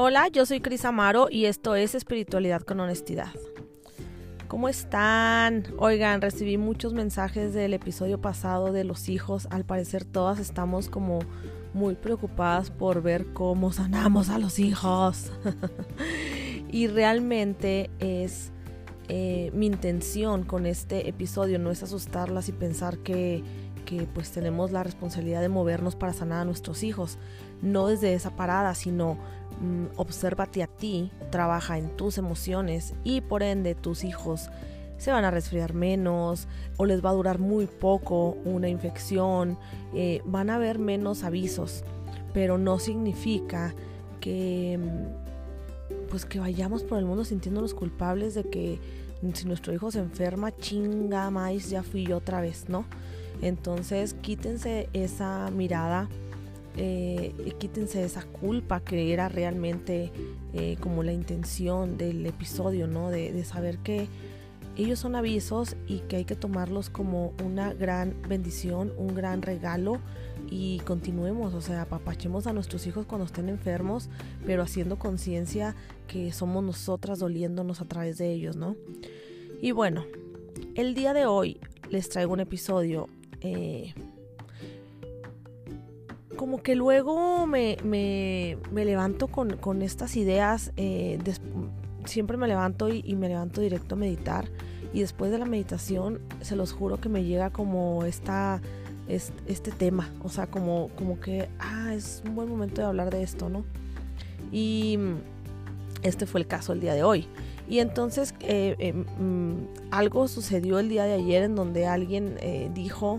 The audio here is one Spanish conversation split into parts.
Hola, yo soy Cris Amaro y esto es Espiritualidad con Honestidad. ¿Cómo están? Oigan, recibí muchos mensajes del episodio pasado de los hijos. Al parecer todas estamos como muy preocupadas por ver cómo sanamos a los hijos. y realmente es eh, mi intención con este episodio, no es asustarlas y pensar que, que pues tenemos la responsabilidad de movernos para sanar a nuestros hijos. No desde esa parada, sino obsérvate a ti, trabaja en tus emociones y por ende tus hijos se van a resfriar menos o les va a durar muy poco una infección, eh, van a haber menos avisos, pero no significa que mm, pues que vayamos por el mundo sintiéndonos culpables de que si nuestro hijo se enferma, chinga más, ya fui yo otra vez, ¿no? Entonces quítense esa mirada eh, quítense esa culpa que era realmente eh, como la intención del episodio, ¿no? De, saber que ellos son avisos y que hay que tomarlos como una gran bendición, un gran regalo y continuemos, o sea, apapachemos a nuestros hijos cuando estén enfermos, pero haciendo conciencia que somos nosotras doliéndonos a través de ellos, ¿no? Y bueno, el día de hoy les traigo un episodio eh, como que luego me, levanto con, estas ideas, eh, siempre me levanto y, me levanto directo a meditar y después de la meditación se los juro que me llega como esta, este, tema, o sea, como, como que, ah, es un buen momento de hablar de esto, ¿no? Y este fue el caso el día de hoy. Y entonces eh, eh, mm, algo sucedió el día de ayer en donde alguien dijo,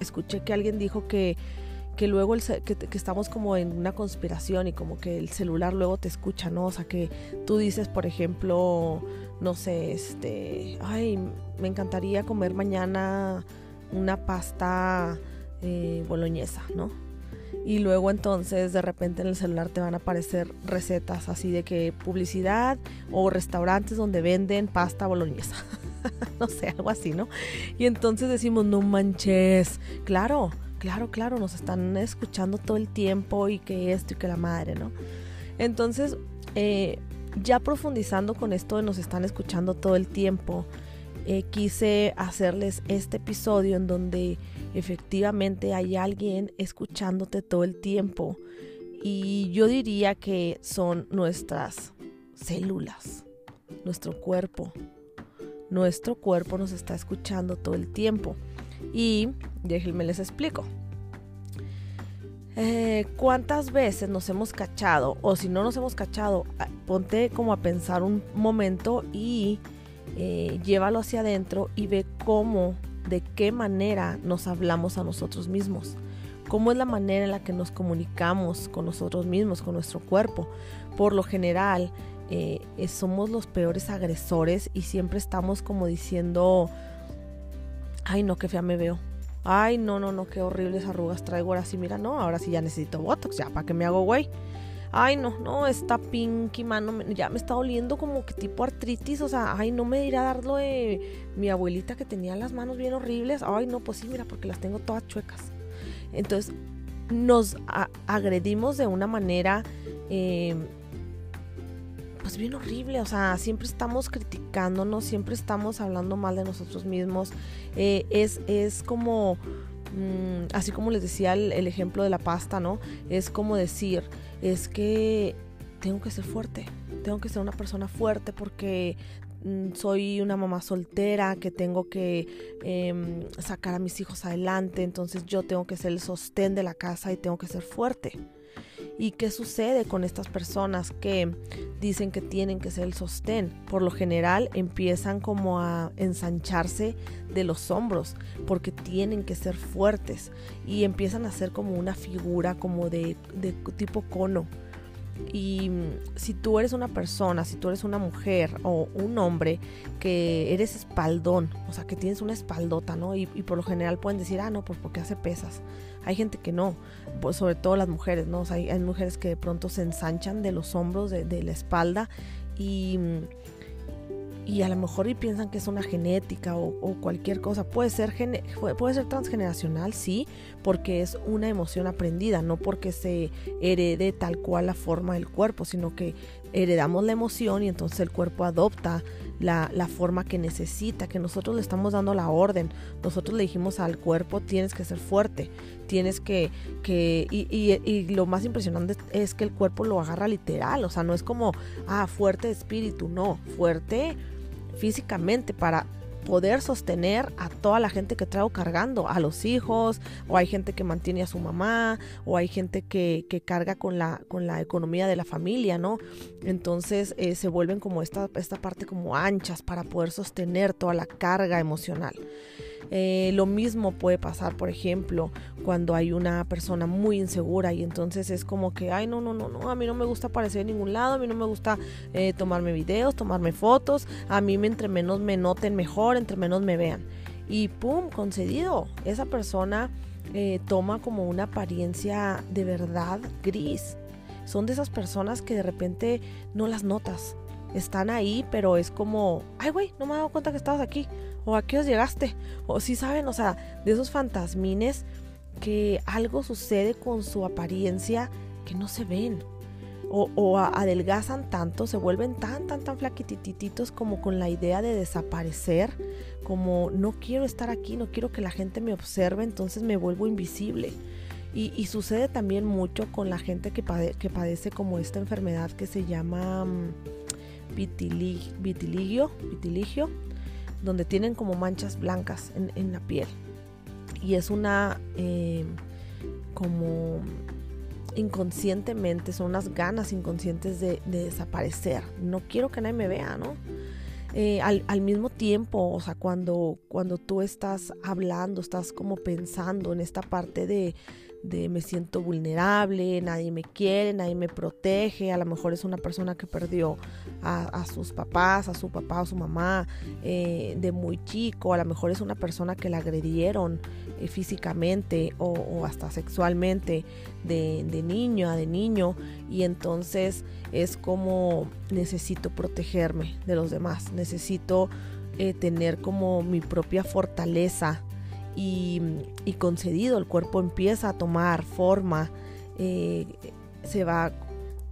escuché que alguien dijo que que luego el, que, estamos como en una conspiración y como que el celular luego te escucha, ¿no? O sea, que tú dices, por ejemplo, no sé, este, ay, me encantaría comer mañana una pasta eh, boloñesa, ¿no? Y luego entonces de repente en el celular te van a aparecer recetas así de que publicidad o restaurantes donde venden pasta boloñesa. no sé, algo así, ¿no? Y entonces decimos, no manches, claro, claro, claro, nos están escuchando todo el tiempo y que esto y que la madre, ¿no? Entonces, eh, ya profundizando con esto de nos están escuchando todo el tiempo, eh, quise hacerles este episodio en donde efectivamente hay alguien escuchándote todo el tiempo y yo diría que son nuestras células, nuestro cuerpo. Nuestro cuerpo nos está escuchando todo el tiempo. Y déjenme les explico. Eh, ¿Cuántas veces nos hemos cachado? O si no nos hemos cachado, ponte como a pensar un momento y eh, llévalo hacia adentro y ve cómo, de qué manera nos hablamos a nosotros mismos. Cómo es la manera en la que nos comunicamos con nosotros mismos, con nuestro cuerpo. Por lo general, eh, somos los peores agresores y siempre estamos como diciendo, ay no, qué fea me veo. Ay, no, no, no, qué horribles arrugas traigo. Ahora sí, mira, no, ahora sí ya necesito Botox, ya, ¿para qué me hago güey? Ay, no, no, está pinky, mano, ya me está oliendo como que tipo artritis, o sea, ay, no me dirá darlo de mi abuelita que tenía las manos bien horribles. Ay, no, pues sí, mira, porque las tengo todas chuecas. Entonces, nos agredimos de una manera eh, pues bien horrible, o sea, siempre estamos criticándonos, siempre estamos hablando mal de nosotros mismos. Eh, es, es como, mm, así como les decía el, ejemplo de la pasta, ¿no? Es como decir, es que tengo que ser fuerte, tengo que ser una persona fuerte porque mm, soy una mamá soltera que tengo que em, sacar a mis hijos adelante, entonces yo tengo que ser el sostén de la casa y tengo que ser fuerte. ¿Y qué sucede con estas personas que dicen que tienen que ser el sostén? Por lo general empiezan como a ensancharse de los hombros porque tienen que ser fuertes y empiezan a ser como una figura como de, de tipo cono y si tú eres una persona, si tú eres una mujer o un hombre que eres espaldón, o sea, que tienes una espaldota, ¿no? Y, por lo general pueden decir, ah, no, pues porque hace pesas. Hay gente que no, pues sobre todo las mujeres, ¿no? O sea, hay, mujeres que de pronto se ensanchan de los hombros, de, la espalda y, y a lo mejor y piensan que es una genética o, cualquier cosa. Puede ser, puede ser transgeneracional, sí, porque es una emoción aprendida, no porque se herede tal cual la forma del cuerpo, sino que heredamos la emoción y entonces el cuerpo adopta la, forma que necesita, que nosotros le estamos dando la orden. Nosotros le dijimos al cuerpo, tienes que ser fuerte, tienes que, que y, y, lo más impresionante es que el cuerpo lo agarra literal, o sea, no es como, ah, fuerte espíritu, no, fuerte físicamente para poder sostener a toda la gente que traigo cargando, a los hijos, o hay gente que mantiene a su mamá, o hay gente que, que carga con la, con la economía de la familia, ¿no? Entonces eh, se vuelven como esta, esta parte como anchas para poder sostener toda la carga emocional. Eh, lo mismo puede pasar, por ejemplo, cuando hay una persona muy insegura y entonces es como que, ay, no, no, no, no, a mí no me gusta aparecer en ningún lado, a mí no me gusta eh, tomarme videos, tomarme fotos, a mí entre menos me noten mejor, entre menos me vean. Y pum, concedido, esa persona eh, toma como una apariencia de verdad gris. Son de esas personas que de repente no las notas están ahí, pero es como, ay, güey, no me he dado cuenta que estabas aquí, o a qué os llegaste, o si saben, o sea, de esos fantasmines que algo sucede con su apariencia que no se ven, o, adelgazan tanto, se vuelven tan, tan, tan flaquitititos como con la idea de desaparecer, como no quiero estar aquí, no quiero que la gente me observe, entonces me vuelvo invisible. Y, sucede también mucho con la gente que, padece como esta enfermedad que se llama... Mm, vitiligio, vitiligio, donde tienen como manchas blancas en, la piel. Y es una eh, como inconscientemente, son unas ganas inconscientes de, desaparecer. No quiero que nadie me vea, ¿no? Eh, al, al, mismo tiempo, o sea, cuando, cuando tú estás hablando, estás como pensando en esta parte de, de me siento vulnerable, nadie me quiere, nadie me protege, a lo mejor es una persona que perdió a, sus papás, a su papá o su mamá eh, de muy chico, a lo mejor es una persona que la agredieron eh, físicamente o, hasta sexualmente de, de niño a de niño y entonces es como necesito protegerme de los demás, necesito eh, tener como mi propia fortaleza y, concedido, el cuerpo empieza a tomar forma, eh, se, va,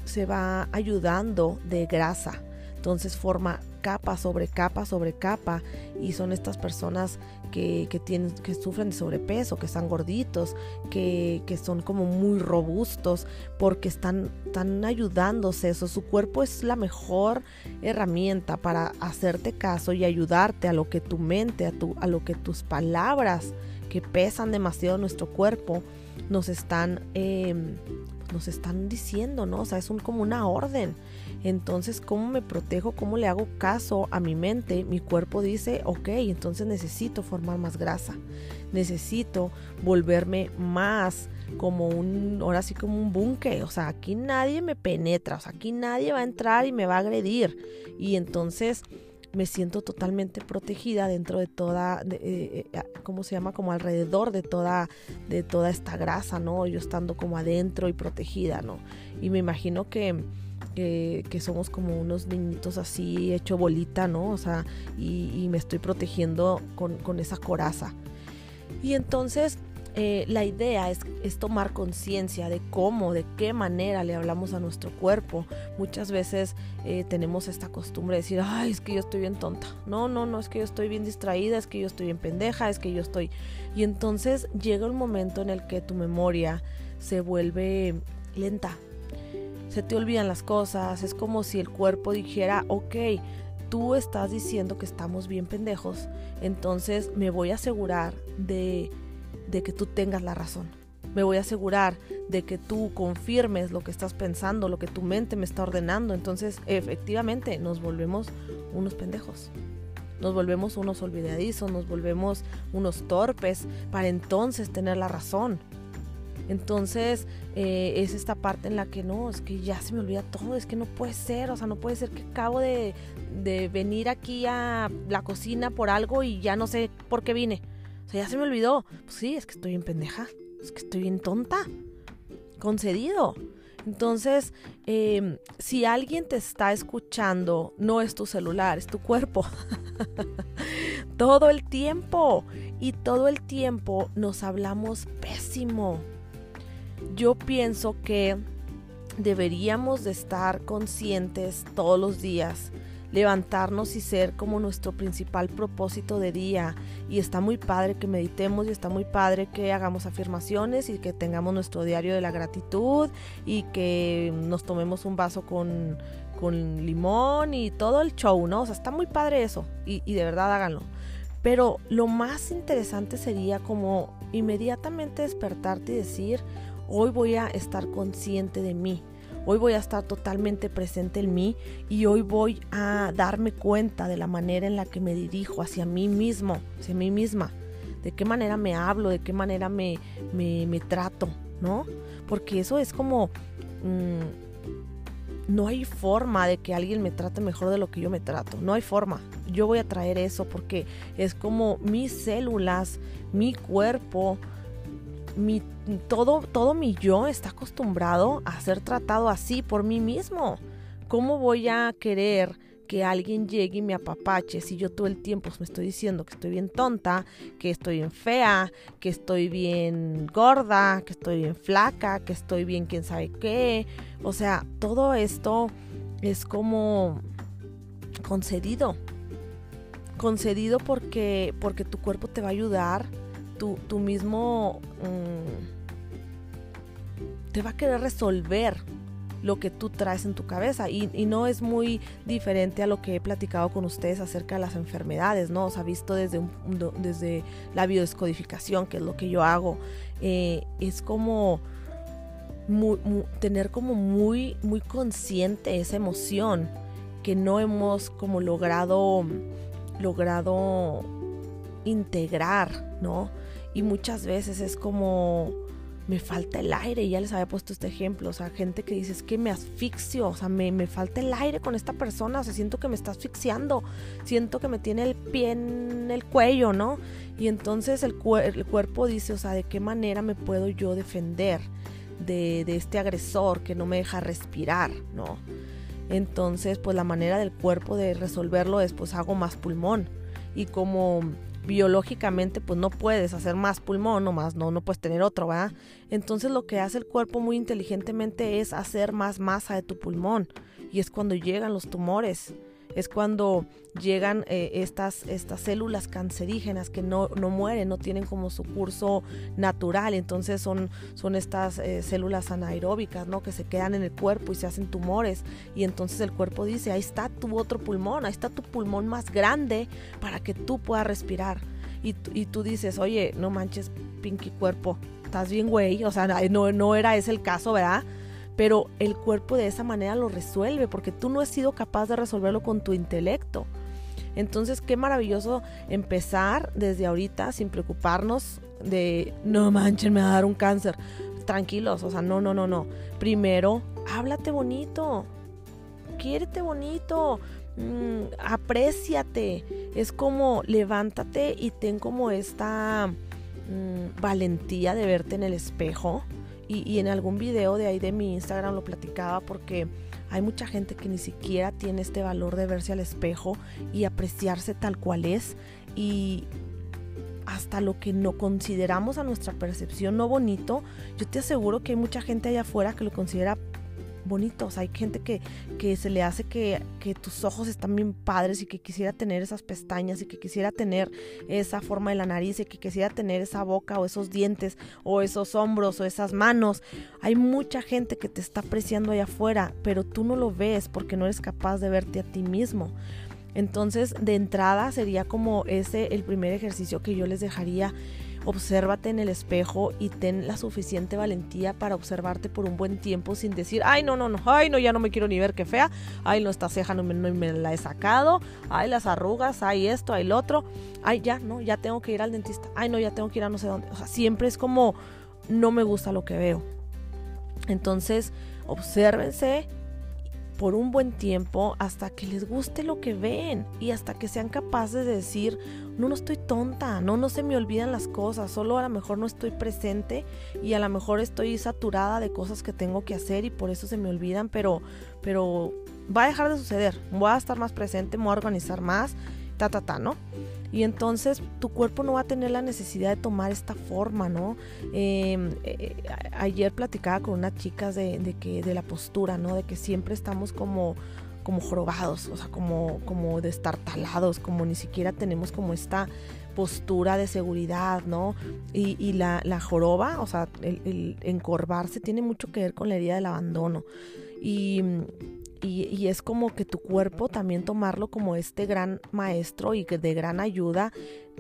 se va ayudando de grasa, entonces forma capa sobre capa sobre capa y son estas personas que, tienen, que sufren de sobrepeso, que están gorditos, que, son como muy robustos porque están, están ayudándose. Eso, su cuerpo es la mejor herramienta para hacerte caso y ayudarte a lo que tu mente, a, tu, a lo que tus palabras que pesan demasiado nuestro cuerpo nos están, em, nos están diciendo, ¿no? O sea, es un, como una orden. Entonces, ¿cómo me protejo? ¿Cómo le hago caso a mi mente? Mi cuerpo dice, ok, entonces necesito formar más grasa. Necesito volverme más como un, ahora sí como un búnker. O sea, aquí nadie me penetra. O sea, aquí nadie va a entrar y me va a agredir. Y entonces me siento totalmente protegida dentro de toda, de, eh, eh, ¿cómo se llama? Como alrededor de toda, de toda esta grasa, ¿no? Yo estando como adentro y protegida, ¿no? Y me imagino que, que, somos como unos niñitos así hecho bolita, ¿no? O sea, y, me estoy protegiendo con, con esa coraza. Y entonces eh, la idea es, tomar conciencia de cómo, de qué manera le hablamos a nuestro cuerpo. Muchas veces eh, tenemos esta costumbre de decir, ay, es que yo estoy bien tonta. No, no, no, es que yo estoy bien distraída, es que yo estoy bien pendeja, es que yo estoy... Y entonces llega un momento en el que tu memoria se vuelve lenta. Se te olvidan las cosas, es como si el cuerpo dijera, ok, tú estás diciendo que estamos bien pendejos, entonces me voy a asegurar de de que tú tengas la razón. Me voy a asegurar de que tú confirmes lo que estás pensando, lo que tu mente me está ordenando. Entonces, efectivamente, nos volvemos unos pendejos. Nos volvemos unos olvidadizos, nos volvemos unos torpes para entonces tener la razón. Entonces eh, es esta parte en la que no, es que ya se me olvida todo, es que no puede ser, o sea, no puede ser que acabo de, de venir aquí a la cocina por algo y ya no sé por qué vine. O sea, ya se me olvidó. Pues sí, es que estoy bien pendeja. Es que estoy bien tonta. Concedido. Entonces, em, si alguien te está escuchando, no es tu celular, es tu cuerpo. todo el tiempo. Y todo el tiempo nos hablamos pésimo. Yo pienso que deberíamos de estar conscientes todos los días levantarnos y ser como nuestro principal propósito de día. Y está muy padre que meditemos y está muy padre que hagamos afirmaciones y que tengamos nuestro diario de la gratitud y que nos tomemos un vaso con, con limón y todo el show, ¿no? O sea, está muy padre eso y, y de verdad háganlo. Pero lo más interesante sería como inmediatamente despertarte y decir, hoy voy a estar consciente de mí Hoy voy a estar totalmente presente en mí y hoy voy a darme cuenta de la manera en la que me dirijo hacia mí mismo, hacia mí misma. De qué manera me hablo, de qué manera me, me, trato, ¿no? Porque eso es como... Mm, no hay forma de que alguien me trate mejor de lo que yo me trato. No hay forma. Yo voy a traer eso porque es como mis células, mi cuerpo, mi, todo, todo mi yo está acostumbrado a ser tratado así por mí mismo. ¿Cómo voy a querer que alguien llegue y me apapache si yo todo el tiempo me estoy diciendo que estoy bien tonta, que estoy bien fea, que estoy bien gorda, que estoy bien flaca, que estoy bien quién sabe qué? O sea, todo esto es como concedido. Concedido porque, porque tu cuerpo te va a ayudar tu, mismo mm, te va a querer resolver lo que tú traes en tu cabeza y, no es muy diferente a lo que he platicado con ustedes acerca de las enfermedades, ¿no? O sea, visto desde, desde la biodescodificación, que es lo que yo hago, eh, es como tener como muy, muy consciente esa emoción que no hemos como logrado, logrado integrar, ¿no? Y muchas veces es como, me falta el aire, y ya les había puesto este ejemplo, o sea, gente que dice, es que me asfixio, o sea, me, me falta el aire con esta persona, o sea, siento que me está asfixiando, siento que me tiene el pie en el cuello, ¿no? Y entonces el, el cuerpo dice, o sea, ¿de qué manera me puedo yo defender de, de este agresor que no me deja respirar, ¿no? Entonces, pues la manera del cuerpo de resolverlo es, pues hago más pulmón. Y como biológicamente pues no puedes hacer más pulmón, no más, no, no puedes tener otro, ¿verdad? Entonces lo que hace el cuerpo muy inteligentemente es hacer más masa de tu pulmón y es cuando llegan los tumores es cuando llegan eh, estas, estas células cancerígenas que no, no, mueren, no tienen como su curso natural, entonces son, son estas eh, células anaeróbicas, ¿no? Que se quedan en el cuerpo y se hacen tumores y entonces el cuerpo dice, ahí está tu otro pulmón, ahí está tu pulmón más grande para que tú puedas respirar. Y, y tú dices, oye, no manches, pinky cuerpo, estás bien, güey, o sea, no, no era ese el caso, ¿verdad? Pero el cuerpo de esa manera lo resuelve porque tú no has sido capaz de resolverlo con tu intelecto. Entonces, qué maravilloso empezar desde ahorita sin preocuparnos de, no manchen, me va a dar un cáncer. Tranquilos, o sea, no, no, no, no. Primero, háblate bonito, quiérete bonito, mm, apréciate. Es como levántate y ten como esta mm, valentía de verte en el espejo y, en algún video de ahí de mi Instagram lo platicaba porque hay mucha gente que ni siquiera tiene este valor de verse al espejo y apreciarse tal cual es. Y hasta lo que no consideramos a nuestra percepción no bonito, yo te aseguro que hay mucha gente allá afuera que lo considera bonitos. Hay gente que, que se le hace que, que, tus ojos están bien padres y que quisiera tener esas pestañas y que quisiera tener esa forma de la nariz y que quisiera tener esa boca o esos dientes o esos hombros o esas manos. Hay mucha gente que te está apreciando allá afuera, pero tú no lo ves porque no eres capaz de verte a ti mismo. Entonces, de entrada sería como ese el primer ejercicio que yo les dejaría obsérvate en el espejo y ten la suficiente valentía para observarte por un buen tiempo sin decir, ay, no, no, no, ay, no, ya no me quiero ni ver qué fea, ay, no, esta ceja no me, no me la he sacado, ay, las arrugas, ay, esto, ay, lo otro, ay, ya, no, ya tengo que ir al dentista, ay, no, ya tengo que ir a no sé dónde. O sea, siempre es como, no me gusta lo que veo. Entonces, obsérvense por un buen tiempo hasta que les guste lo que ven y hasta que sean capaces de decir, no, no estoy tonta, no, no se me olvidan las cosas, solo a lo mejor no estoy presente y a lo mejor estoy saturada de cosas que tengo que hacer y por eso se me olvidan, pero, pero va a dejar de suceder, voy a estar más presente, voy a organizar más, ta, ta, ta, ¿no? Y entonces tu cuerpo no va a tener la necesidad de tomar esta forma, ¿no? Em, eh, ayer platicaba con unas chicas de, que, de la postura, ¿no? De que siempre estamos como como jorobados, o sea, como, como destartalados, como ni siquiera tenemos como esta postura de seguridad, ¿no? Y, la, joroba, o sea, el, el, encorvarse tiene mucho que ver con la herida del abandono. Y, y, es como que tu cuerpo también tomarlo como este gran maestro y que de gran ayuda,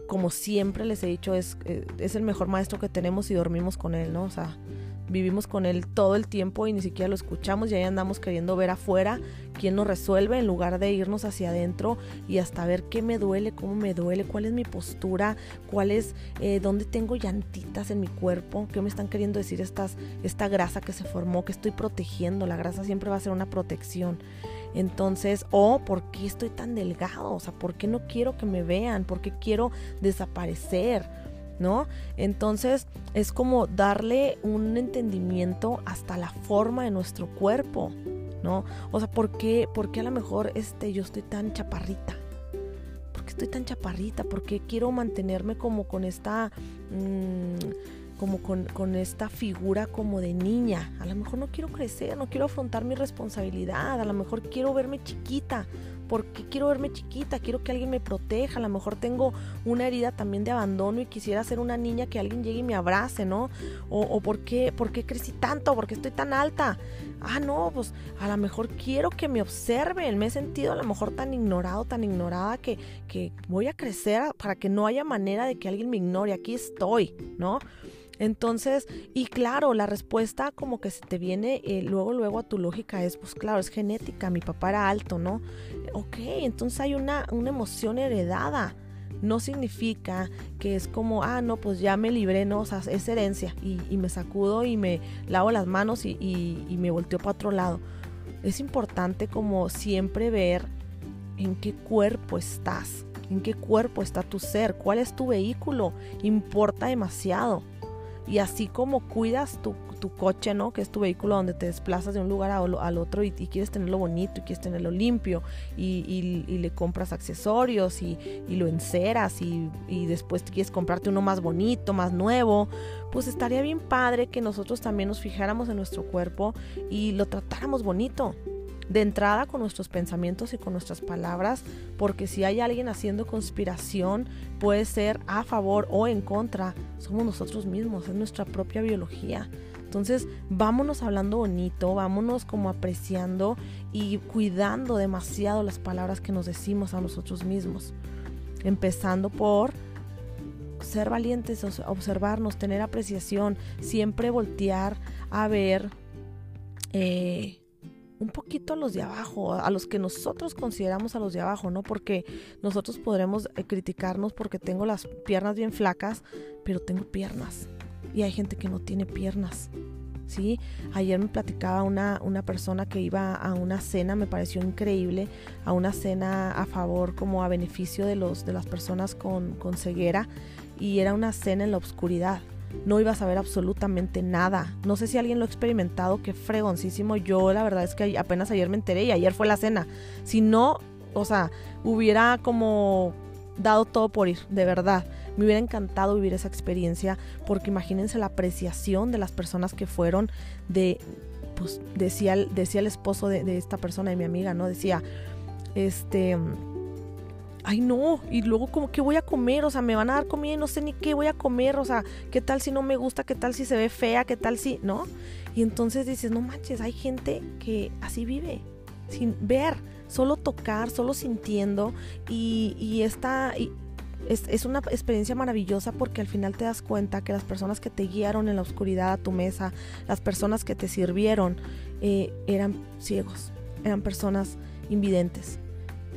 como siempre les he dicho, es, eh, es el mejor maestro que tenemos y dormimos con él, ¿no? O sea, vivimos con él todo el tiempo y ni siquiera lo escuchamos y ahí andamos queriendo ver afuera quién nos resuelve en lugar de irnos hacia adentro y hasta ver qué me duele, cómo me duele, cuál es mi postura, cuál es, eh, dónde tengo llantitas en mi cuerpo, qué me están queriendo decir estas, esta grasa que se formó, que estoy protegiendo, la grasa siempre va a ser una protección. Entonces, o por qué estoy tan delgado, o sea, por qué no quiero que me vean, por qué quiero desaparecer ¿no? Entonces es como darle un entendimiento hasta la forma de nuestro cuerpo, ¿no? O sea, ¿por qué, por qué a lo mejor este, yo estoy tan chaparrita? ¿Por qué estoy tan chaparrita? ¿Por qué quiero mantenerme como con esta... Mm, como con, con, esta figura como de niña. A lo mejor no quiero crecer, no quiero afrontar mi responsabilidad, a lo mejor quiero verme chiquita, porque quiero verme chiquita, quiero que alguien me proteja, a lo mejor tengo una herida también de abandono y quisiera ser una niña que alguien llegue y me abrace, ¿no? O, o ¿por, qué, ¿por qué crecí tanto? ¿Por qué estoy tan alta? Ah, no, pues a lo mejor quiero que me observen, me he sentido a lo mejor tan ignorado, tan ignorada que, que voy a crecer para que no haya manera de que alguien me ignore, aquí estoy, ¿no? Entonces, y claro, la respuesta como que se te viene eh, luego, luego a tu lógica es, pues claro, es genética, mi papá era alto, ¿no? Ok, entonces hay una, una emoción heredada. No significa que es como, ah, no, pues ya me libré, no, o es herencia y, me sacudo y me lavo las manos y, y me volteo para otro lado. Es importante como siempre ver en qué cuerpo estás, en qué cuerpo está tu ser, cuál es tu vehículo, importa demasiado. Y así como cuidas tu, coche, ¿no? Que es tu vehículo donde te desplazas de un lugar al otro y, quieres tenerlo bonito y quieres tenerlo limpio y, le compras accesorios y, lo enceras y, y después quieres comprarte uno más bonito, más nuevo, pues estaría bien padre que nosotros también nos fijáramos en nuestro cuerpo y lo tratáramos bonito de entrada con nuestros pensamientos y con nuestras palabras, porque si hay alguien haciendo conspiración, puede ser a favor o en contra, somos nosotros mismos, es nuestra propia biología. Entonces, vámonos hablando bonito, vámonos como apreciando y cuidando demasiado las palabras que nos decimos a nosotros mismos. Empezando por ser valientes, observarnos, tener apreciación, siempre voltear a ver eh, un poquito a los de abajo, a los que nosotros consideramos a los de abajo, ¿no? Porque nosotros podremos eh, criticarnos porque tengo las piernas bien flacas, pero tengo piernas. Y hay gente que no tiene piernas. ¿Sí? Ayer me platicaba una, una persona que iba a una cena, me pareció increíble, a una cena a favor, como a beneficio de, los, de las personas con, con ceguera, y era una cena en la oscuridad no ibas a ver absolutamente nada. No sé si alguien lo ha experimentado, qué fregoncísimo. Yo la verdad es que apenas ayer me enteré y ayer fue la cena. Si no, o sea, hubiera como dado todo por ir, de verdad. Me hubiera encantado vivir esa experiencia porque imagínense la apreciación de las personas que fueron de, pues decía, decía el esposo de, de esta persona, de mi amiga, ¿no? Decía, este ay no, y luego como qué voy a comer, o sea, me van a dar comida y no sé ni qué voy a comer, o sea, qué tal si no me gusta, qué tal si se ve fea, qué tal si, ¿no? Y entonces dices, no manches, hay gente que así vive, sin ver, solo tocar, solo sintiendo, y, y esta... es, una experiencia maravillosa porque al final te das cuenta que las personas que te guiaron en la oscuridad a tu mesa, las personas que te sirvieron, eh, eran ciegos, eran personas invidentes,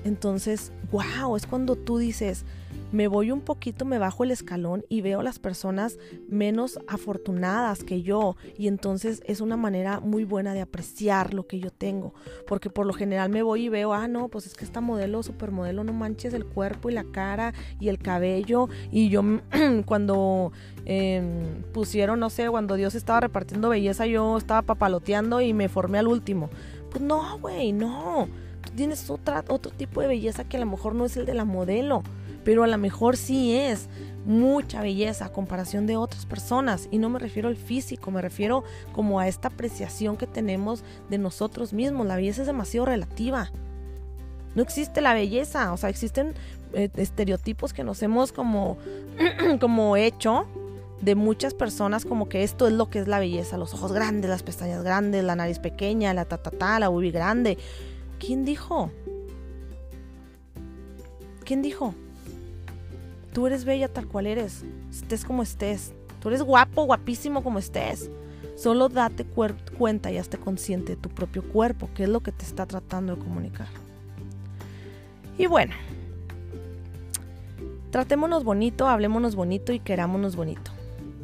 entonces, wow, es cuando tú dices, me voy un poquito, me bajo el escalón y veo las personas menos afortunadas que yo y entonces es una manera muy buena de apreciar lo que yo tengo, porque por lo general me voy y veo, ah, no, pues es que esta modelo, supermodelo, no manches el cuerpo y la cara y el cabello y yo cuando em, pusieron, no sé, cuando Dios estaba repartiendo belleza, yo estaba papaloteando y me formé al último. Pues no, güey, no. Tienes otra, otro tipo de belleza que a lo mejor no es el de la modelo pero a lo mejor sí es mucha belleza a comparación de otras personas. Y no me refiero al físico, me refiero como a esta apreciación que tenemos de nosotros mismos. La belleza es demasiado relativa. No existe la belleza, o sea, existen eh, estereotipos que nos hemos como, como hecho de muchas personas como que esto es lo que es la belleza, los ojos grandes, las pestañas grandes, la nariz pequeña, la ta la ubi grande. ¿Quién dijo? ¿Quién dijo? Tú eres bella tal cual eres, estés como estés. Tú eres guapo, guapísimo como estés. Solo date cuenta y hazte consciente de tu propio cuerpo, que es lo que te está tratando de comunicar. Y bueno, tratémonos bonito, hablémonos bonito y querámonos bonito.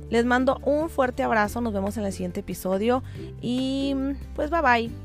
Les mando un fuerte abrazo, nos vemos en el siguiente episodio y pues bye bye.